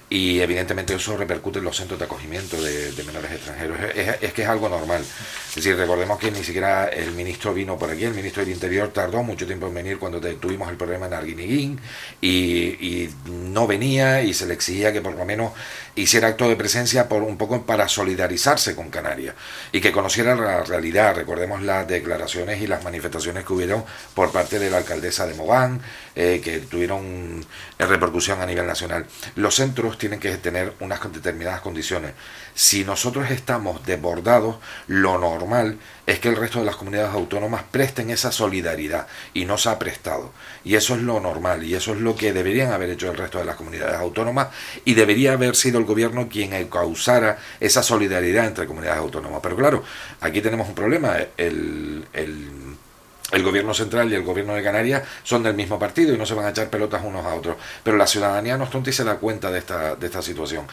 y evidentemente eso repercute en los centros de acogimiento de, menores extranjeros. Es, que es algo normal. Es decir, recordemos que ni siquiera el ministro vino por aquí, el ministro del Interior tardó mucho tiempo en venir cuando tuvimos el problema en Arguineguín y, y no venía y se le exigía que por lo menos hiciera acto de presencia por un poco para solidarizarse con Canarias y que conociera la realidad. Recordemos las declaraciones y las manifestaciones que hubieron por parte de la alcaldesa de Mogán, eh, que tuvieron repercusión a nivel nacional. Los centros tienen que tener unas determinadas condiciones. Si nosotros estamos desbordados, lo normal es que el resto de las comunidades autónomas presten esa solidaridad y no se ha prestado. Y eso es lo normal y eso es lo que deberían haber hecho el resto de las comunidades autónomas y debería haber sido el gobierno quien causara esa solidaridad entre comunidades autónomas. Pero claro, aquí tenemos un problema. El, el, gobierno central y el gobierno de Canarias son del mismo partido y no se van a echar pelotas unos a otros. Pero la ciudadanía no es tonta y se da cuenta de esta, de esta situación.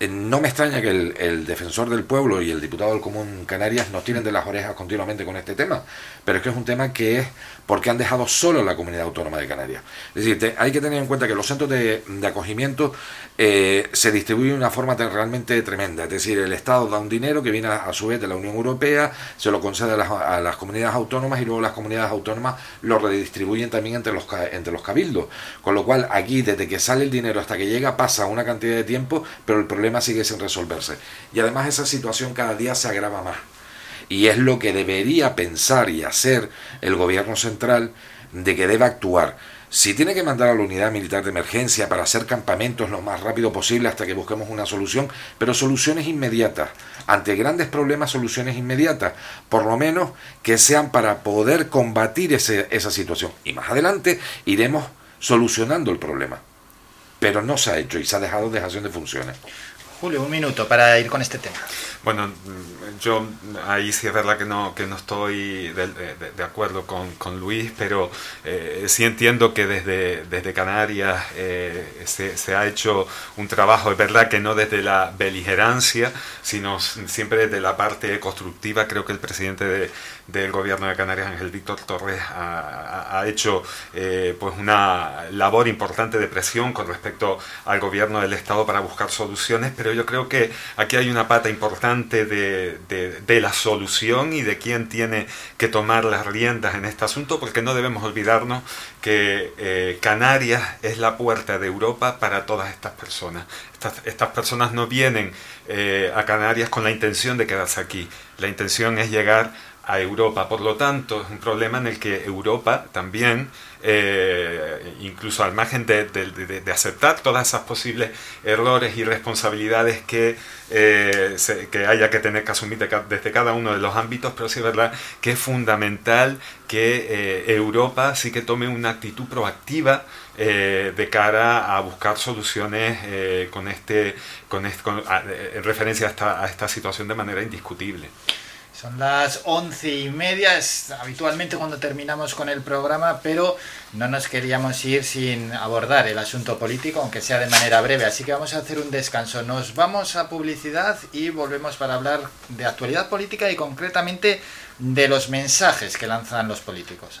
Eh, no me extraña que el, defensor del pueblo y el diputado del Común Canarias nos tiren de las orejas continuamente con este tema, pero es que es un tema que es porque han dejado solo la comunidad autónoma de Canarias. Es decir, hay que tener en cuenta que los centros de, acogimiento eh, se distribuyen de una forma realmente tremenda. Es decir, el Estado da un dinero que viene a, su vez de la Unión Europea, se lo concede a las, a las, comunidades autónomas y luego las comunidades autónomas lo redistribuyen también entre los, entre los cabildos. Con lo cual, aquí, desde que sale el dinero hasta que llega, pasa una cantidad de tiempo, pero el problema sigue sin resolverse. Y además esa situación cada día se agrava más y es lo que debería pensar y hacer el gobierno central de que debe actuar. Si tiene que mandar a la unidad militar de emergencia para hacer campamentos lo más rápido posible hasta que busquemos una solución, pero soluciones inmediatas. Ante grandes problemas, soluciones inmediatas. Por lo menos que sean para poder combatir ese, esa situación. Y más adelante iremos solucionando el problema. Pero no se ha hecho y se ha dejado dejación de funciones. Julio, un minuto para ir con este tema. Bueno, yo ahí sí es verdad que no, que no estoy de, acuerdo con, Luis, pero eh, sí entiendo que desde, desde Canarias eh, se, se, ha hecho un trabajo, es verdad que no desde la beligerancia, sino siempre desde la parte constructiva. Creo que el presidente del gobierno de Canarias, Ángel Víctor Torres, ha, ha hecho eh, pues una labor importante de presión con respecto al gobierno del Estado para buscar soluciones, pero yo creo que aquí hay una pata importante de, la solución y de quién tiene que tomar las riendas en este asunto, porque no debemos olvidarnos que eh, Canarias es la puerta de Europa para todas estas personas. Estas, estas personas no vienen eh, a Canarias con la intención de quedarse aquí, la intención es llegar a Europa. Por lo tanto, es un problema en el que Europa también, eh, incluso al margen de, aceptar todas esas posibles errores y responsabilidades que, eh, haya que tener que asumir desde cada uno de los ámbitos, pero sí es verdad que es fundamental que eh, Europa sí que tome una actitud proactiva de cara a buscar soluciones con este, con, en referencia a a esta situación de manera indiscutible. Son las once y media, es habitualmente cuando terminamos con el programa, pero no nos queríamos ir sin abordar el asunto político, aunque sea de manera breve, así que vamos a hacer un descanso. Nos vamos a publicidad y volvemos para hablar de actualidad política y concretamente de los mensajes que lanzan los políticos.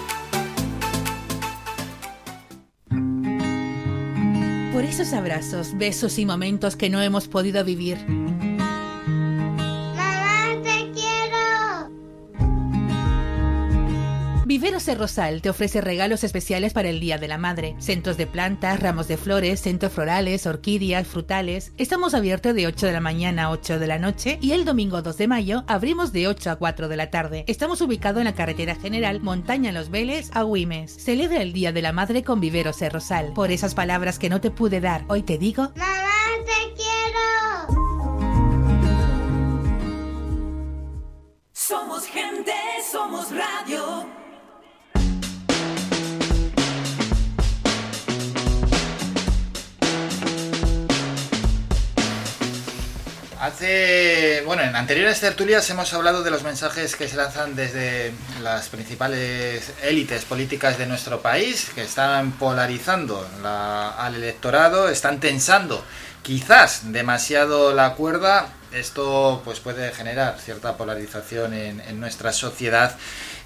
Por esos abrazos, besos y momentos que no hemos podido vivir. Rosal te ofrece regalos especiales para el Día de la Madre. Centros de plantas, ramos de flores, centros florales, orquídeas, frutales. Estamos abiertos de 8 de la mañana a 8 de la noche y el domingo 2 de mayo abrimos de 8 a 4 de la tarde. Estamos ubicados en la carretera general Montaña Los Vélez a Huimes. Celebra el Día de la Madre con Viveros Rosal. Por esas palabras que no te pude dar, hoy te digo... ¡Mamá, te quiero! Somos gente, somos radio. Hace, bueno, en anteriores tertulias hemos hablado de los mensajes que se lanzan desde las principales élites políticas de nuestro país, que están polarizando al electorado, están tensando quizás demasiado la cuerda. Esto pues puede generar cierta polarización en, nuestra sociedad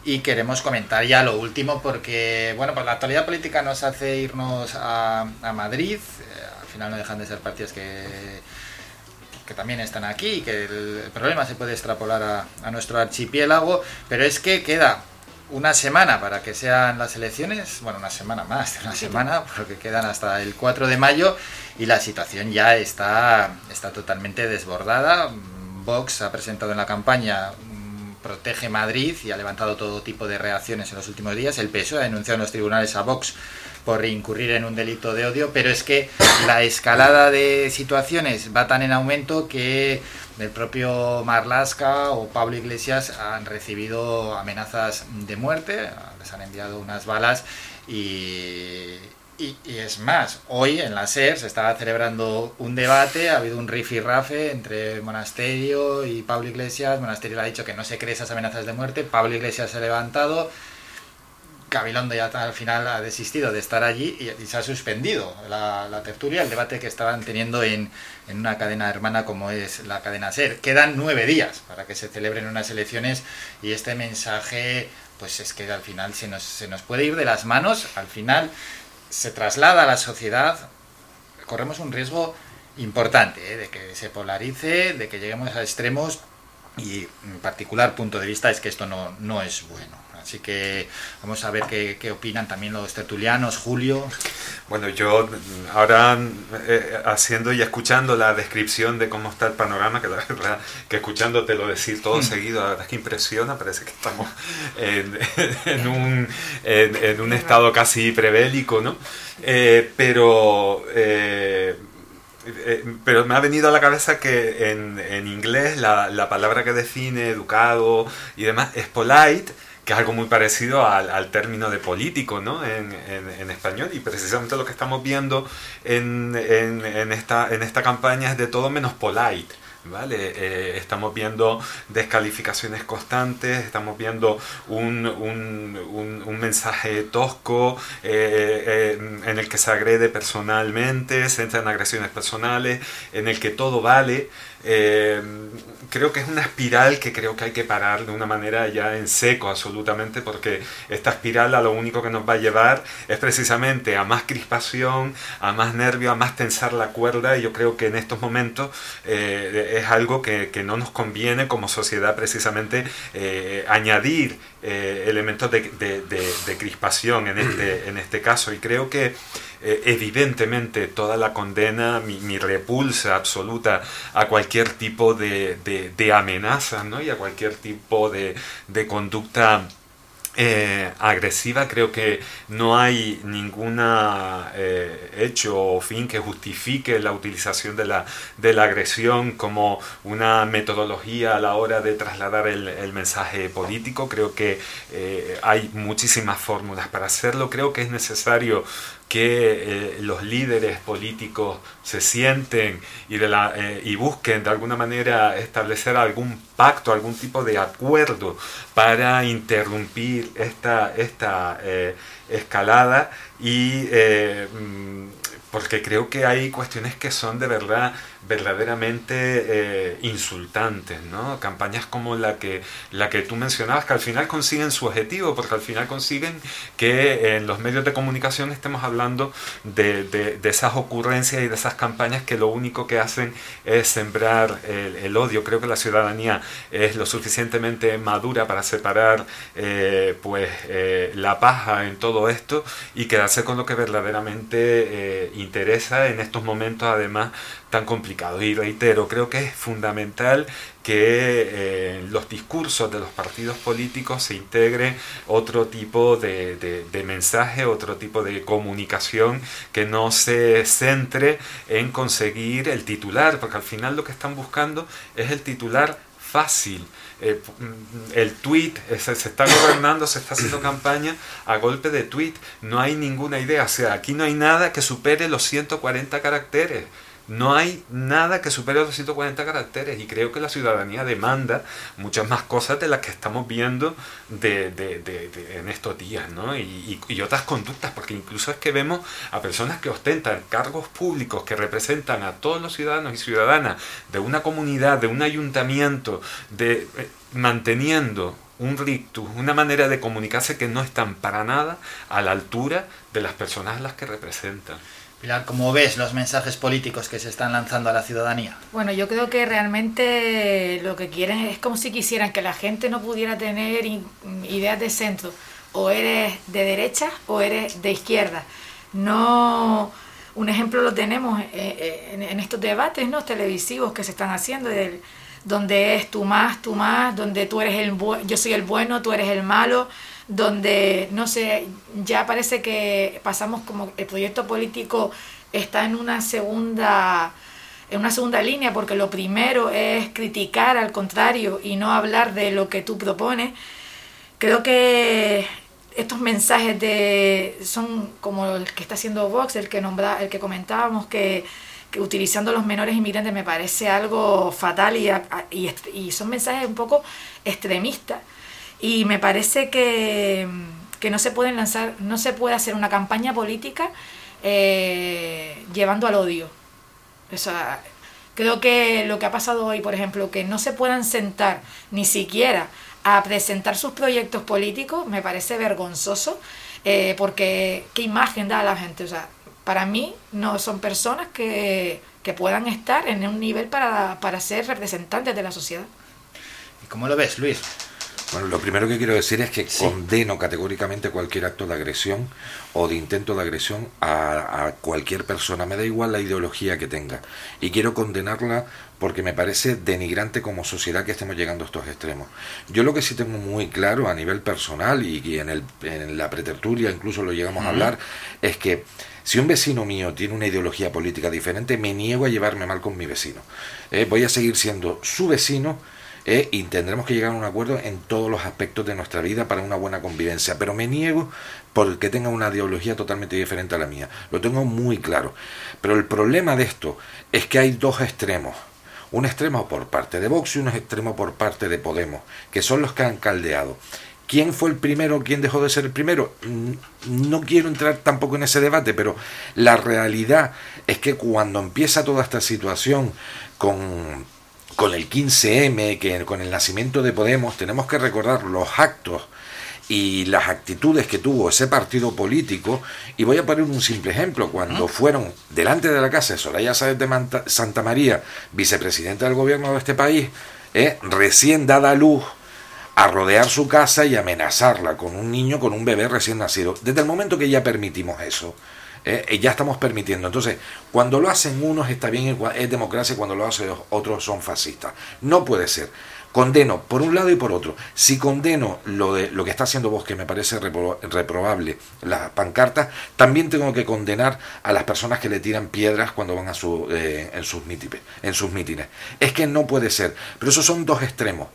y queremos comentar ya lo último porque, bueno, pues la actualidad política nos hace irnos a, Madrid. Eh, al final no dejan de ser partidos que que también están aquí y que el problema se puede extrapolar a, a nuestro archipiélago, pero es que queda una semana para que sean las elecciones, bueno, una semana más de una semana, porque quedan hasta el 4 de mayo y la situación ya está, está totalmente desbordada. Vox ha presentado en la campaña mm, Protege Madrid y ha levantado todo tipo de reacciones en los últimos días. El PSOE ha denunciado en los tribunales a Vox por incurrir en un delito de odio, pero es que la escalada de situaciones va tan en aumento que el propio Marlasca o Pablo Iglesias han recibido amenazas de muerte, les han enviado unas balas y, y, es más, hoy en la SER se estaba celebrando un debate, ha habido un rifirrafe entre Monasterio y Pablo Iglesias. Monasterio le ha dicho que no se cree esas amenazas de muerte, Pablo Iglesias se ha levantado, Gabilondo ya al final ha desistido de estar allí y, se ha suspendido la, tertulia, el debate que estaban teniendo en, una cadena hermana como es la cadena SER. Quedan nueve días para que se celebren unas elecciones y este mensaje, pues es que al final se nos, se nos puede ir de las manos, al final se traslada a la sociedad, corremos un riesgo importante ¿eh? de que se polarice, de que lleguemos a extremos y mi particular punto de vista es que esto no, no es bueno. Así que vamos a ver qué, opinan también los tertulianos, Julio. Bueno, yo ahora eh, haciendo y escuchando la descripción de cómo está el panorama, que la verdad que escuchándote lo decir todo mm. seguido, la verdad es que impresiona, parece que estamos en, un, en, un, estado casi prebélico, ¿no? Eh, pero... Eh, pero me ha venido a la cabeza que en, en inglés la, la, palabra que define educado y demás es polite, que es algo muy parecido al, al término de político ¿no? En, en, español y precisamente lo que estamos viendo en, en, esta, en esta campaña es de todo menos polite. ¿Vale? Eh, estamos viendo descalificaciones constantes, estamos viendo un, un, un, mensaje tosco eh, eh, en el que se agrede personalmente, se entran agresiones personales, en el que todo vale. Eh, creo que es una espiral que creo que hay que parar de una manera ya en seco absolutamente porque esta espiral a lo único que nos va a llevar es precisamente a más crispación, a más nervio, a más tensar la cuerda y yo creo que en estos momentos eh, es algo que, que, no nos conviene como sociedad precisamente eh, añadir elementos de, de, de, crispación en este, en este caso. Y creo que eh, evidentemente toda la condena, mi, repulsa absoluta a cualquier tipo de, de, amenaza ¿no? y a cualquier tipo de, de conducta eh, agresiva, creo que no hay ningún eh, hecho o fin que justifique la utilización de la, de la agresión como una metodología a la hora de trasladar el, mensaje político. Creo que hay muchísimas fórmulas para hacerlo. Creo que es necesario que eh, los líderes políticos se sienten eh, y busquen de alguna manera establecer algún pacto, algún tipo de acuerdo para interrumpir esta, esta eh, escalada y mm, porque creo que hay cuestiones que son de verdad verdaderamente eh, insultantes, ¿no? Campañas como la que, la que tú mencionabas, que al final consiguen su objetivo, porque al final consiguen que en los medios de comunicación estemos hablando de, de, esas ocurrencias y de esas campañas que lo único que hacen es sembrar el, odio. Creo que la ciudadanía es lo suficientemente madura para separar eh, pues, eh, la paja en todo esto y quedarse con lo que verdaderamente interesa en estos momentos, además, tan complicados. Y reitero, creo que es fundamental que eh, en los discursos de los partidos políticos se integre otro tipo de, de, mensaje, otro tipo de comunicación que no se centre en conseguir el titular, porque al final lo que están buscando es el titular fácil. Eh, el tweet se, está gobernando, se está haciendo campaña a golpe de tweet. No hay ninguna idea. O sea, aquí no hay nada que supere los 140 caracteres. No hay nada que supere los 140 caracteres y creo que la ciudadanía demanda muchas más cosas de las que estamos viendo de, en estos días, ¿no? Y, y, otras conductas, porque incluso es que vemos a personas que ostentan cargos públicos que representan a todos los ciudadanos y ciudadanas de una comunidad, de un ayuntamiento, de eh, manteniendo un rictus, una manera de comunicarse que no están para nada a la altura de las personas a las que representan. Pilar, ¿cómo ves los mensajes políticos que se están lanzando a la ciudadanía? Bueno, yo creo que realmente lo que quieren es como si quisieran que la gente no pudiera tener ideas de centro. O eres de derecha o eres de izquierda. No, un ejemplo lo tenemos eh, eh, en estos debates ¿no? televisivos que se están haciendo, donde es tú más, tú más, donde tú eres el yo soy el bueno, tú eres el malo donde, no sé, ya parece que pasamos como el proyecto político está en una segunda en una segunda línea porque lo primero es criticar al contrario y no hablar de lo que tú propones. Creo que estos mensajes de son como el que está haciendo Vox, el que nombra, el que comentábamos que, que utilizando los menores inmigrantes me parece algo fatal y, y, y son mensajes un poco extremistas y me parece que, no se pueden lanzar, no se puede hacer una campaña política eh, llevando al odio. O sea, creo que lo que ha pasado hoy, por ejemplo, que no se puedan sentar ni siquiera a presentar sus proyectos políticos, me parece vergonzoso, eh, porque qué imagen da a la gente. O sea, para mí no son personas que, que puedan estar en un nivel para, para ser representantes de la sociedad. ¿Y cómo lo ves, Luis? Bueno, lo primero que quiero decir es que condeno categóricamente cualquier acto de agresión o de intento de agresión a, cualquier persona, me da igual la ideología que tenga. Y quiero condenarla porque me parece denigrante como sociedad que estemos llegando a estos extremos. Yo lo que sí tengo muy claro a nivel personal y, en, el, en, la pretertulia incluso lo llegamos a hablar, es que si un vecino mío tiene una ideología política diferente, me niego a llevarme mal con mi vecino. Eh, voy a seguir siendo su vecino eh, y tendremos que llegar a un acuerdo en todos los aspectos de nuestra vida para una buena convivencia. Pero me niego porque tenga una ideología totalmente diferente a la mía. Lo tengo muy claro. Pero el problema de esto es que hay dos extremos. Un extremo por parte de Vox y un extremo por parte de Podemos, que son los que han caldeado. ¿Quién fue el primero? ¿Quién dejó de ser el primero? Mm, no quiero entrar tampoco en ese debate, pero la realidad es que cuando empieza toda esta situación con con el 15M, que con el nacimiento de Podemos, tenemos que recordar los actos y las actitudes que tuvo ese partido político. Y voy a poner un simple ejemplo. Cuando fueron delante de la casa de Soraya Sáez de Santa María, vicepresidenta del gobierno de este país, eh, recién dada a luz, a rodear su casa y amenazarla con un niño, con un bebé recién nacido. Desde el momento que ya permitimos eso, eh, ya estamos permitiendo. Entonces, cuando lo hacen unos está bien, es democracia, cuando lo hacen otros son fascistas. No puede ser. Condeno por un lado y por otro. Si condeno lo de lo que está haciendo vos, que me parece reprobable, las pancartas, también tengo que condenar a las personas que le tiran piedras cuando van a su, eh, en, sus en sus mítines. Es que no puede ser. Pero esos son dos extremos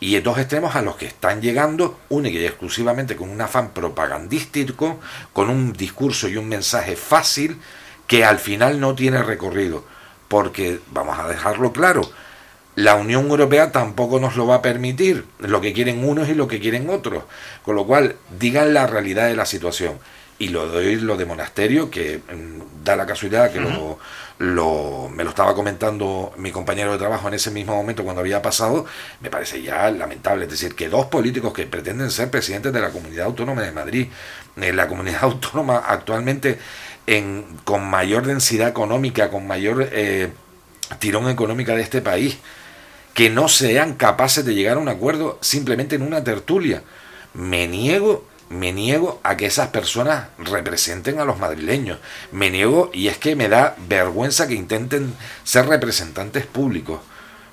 y dos extremos a los que están llegando única y exclusivamente con un afán propagandístico, con un discurso y un mensaje fácil que al final no tiene recorrido. Porque, vamos a dejarlo claro, la Unión Europea tampoco nos lo va a permitir, lo que quieren unos y lo que quieren otros. Con lo cual, digan la realidad de la situación. Y lo doy lo de monasterio, que mm, da la casualidad que lo, lo, me lo estaba comentando mi compañero de trabajo en ese mismo momento cuando había pasado, me parece ya lamentable. Es decir, que dos políticos que pretenden ser presidentes de la Comunidad Autónoma de Madrid, en la comunidad autónoma actualmente en, con mayor densidad económica, con mayor eh, tirón económica de este país, que no sean capaces de llegar a un acuerdo simplemente en una tertulia. Me niego me niego a que esas personas representen a los madrileños. Me niego y es que me da vergüenza que intenten ser representantes públicos,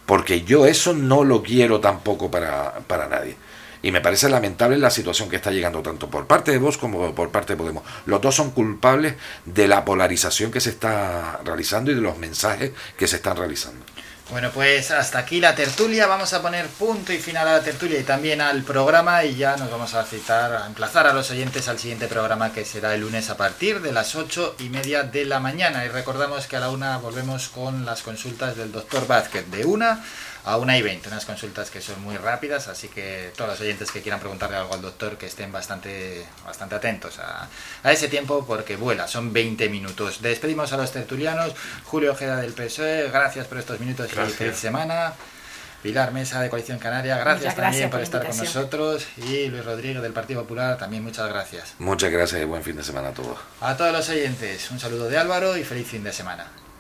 porque yo eso no lo quiero tampoco para, para nadie. Y me parece lamentable la situación que está llegando tanto por parte de vos como por parte de Podemos. Los dos son culpables de la polarización que se está realizando y de los mensajes que se están realizando. Bueno, pues hasta aquí la tertulia. Vamos a poner punto y final a la tertulia y también al programa y ya nos vamos a citar, a emplazar a los oyentes al siguiente programa que será el lunes a partir de las ocho y media de la mañana. Y recordamos que a la una volvemos con las consultas del doctor Vázquez de una a una y 20, unas consultas que son muy rápidas, así que todos los oyentes que quieran preguntarle algo al doctor que estén bastante, bastante atentos a, ese tiempo porque vuela, son 20 minutos. Despedimos a los tertulianos, Julio Ojeda del PSOE, gracias por estos minutos y feliz semana. Pilar Mesa de Coalición Canaria, gracias, también por, estar con nosotros. Y Luis Rodríguez del Partido Popular, también muchas gracias. Muchas gracias y buen fin de semana a todos. A todos los oyentes, un saludo de Álvaro y feliz fin de semana.